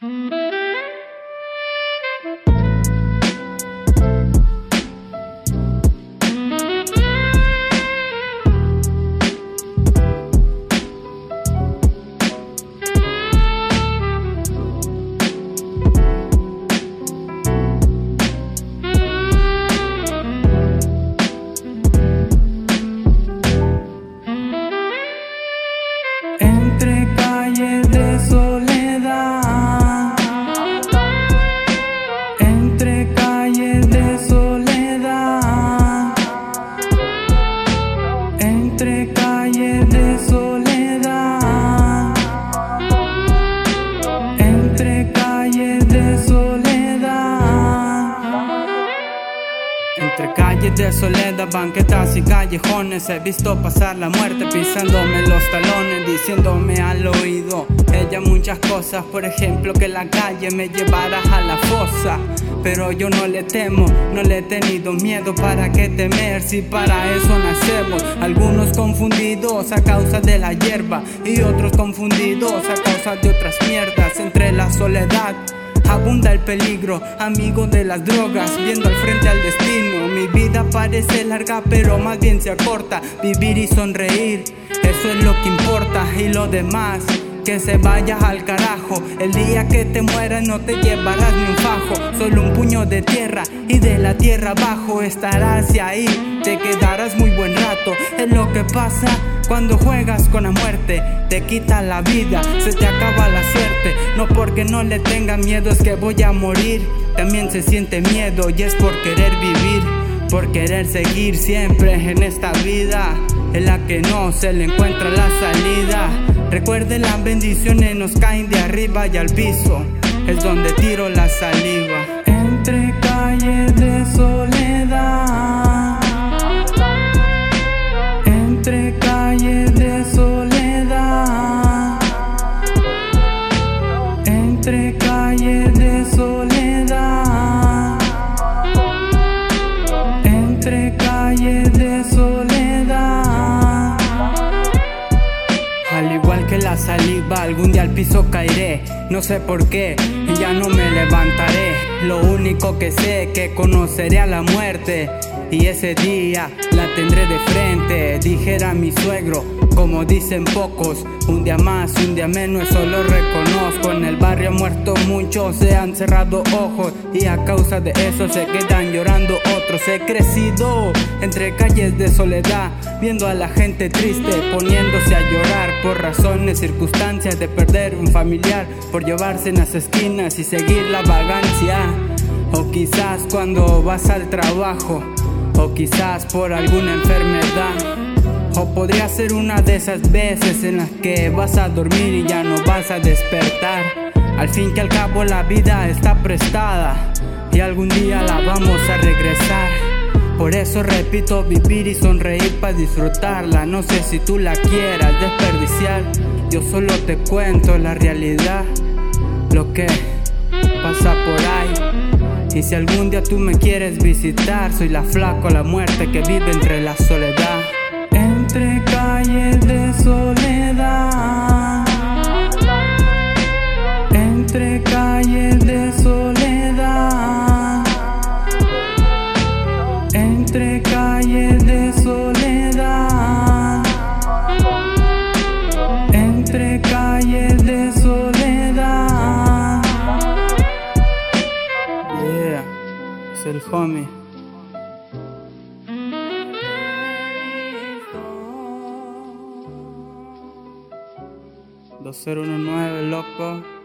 Entre Entre calles de soledad, banquetas y callejones. He visto pasar la muerte pisándome los talones Diciéndome al oído ella muchas cosas. Por ejemplo que la calle me llevara a la fosa. Pero yo no le temo, no le he tenido miedo. ¿Para qué temer si para eso nacemos? Algunos confundidos a causa de la hierba Y otros confundidos a causa de otras mierdas. Entre la soledad Abunda el peligro, amigo de las drogas, viendo al frente al destino. Mi vida parece larga, pero más bien se acorta. Vivir y sonreír, eso es lo que importa. Y lo demás, que se vaya al carajo. El día que te mueras no te llevarás ni un fajo, solo un puño de tierra. Y de la tierra abajo estarás y ahí te quedarás muy buen rato. Es lo que pasa cuando juegas con la muerte, te quita la vida, se te acaba la suerte. No porque no le tenga miedo, es que voy a morir. También se siente miedo y es por querer vivir, por querer seguir siempre en esta vida, en la que no se le encuentra la salida. Recuerde las bendiciones nos caen de arriba y al piso, es donde tiro la saliva. Saliva, algún día al piso caeré. No sé por qué, ya no me levantaré. Lo único que sé que conoceré a la muerte. Y ese día la tendré de frente, dijera mi suegro, como dicen pocos, un día más, un día menos, eso lo reconozco. En el barrio muerto muchos se han cerrado ojos y a causa de eso se quedan llorando otros. He crecido entre calles de soledad, viendo a la gente triste, poniéndose a llorar por razones, circunstancias de perder un familiar, por llevarse en las esquinas y seguir la vagancia. O quizás cuando vas al trabajo o quizás por alguna enfermedad. O podría ser una de esas veces en las que vas a dormir y ya no vas a despertar. Al fin que al cabo la vida está prestada y algún día la vamos a regresar. Por eso repito, vivir y sonreír para disfrutarla. No sé si tú la quieras desperdiciar. Yo solo te cuento la realidad, lo que pasa por ahí. Y si algún día tú me quieres visitar, soy la flaco, la muerte que vive entre la soledad. Entre calles de soledad. Entre calles de soledad. Entre calles de soledad. Entre calles de soledad. Yeah, es el homie. 2019, loco.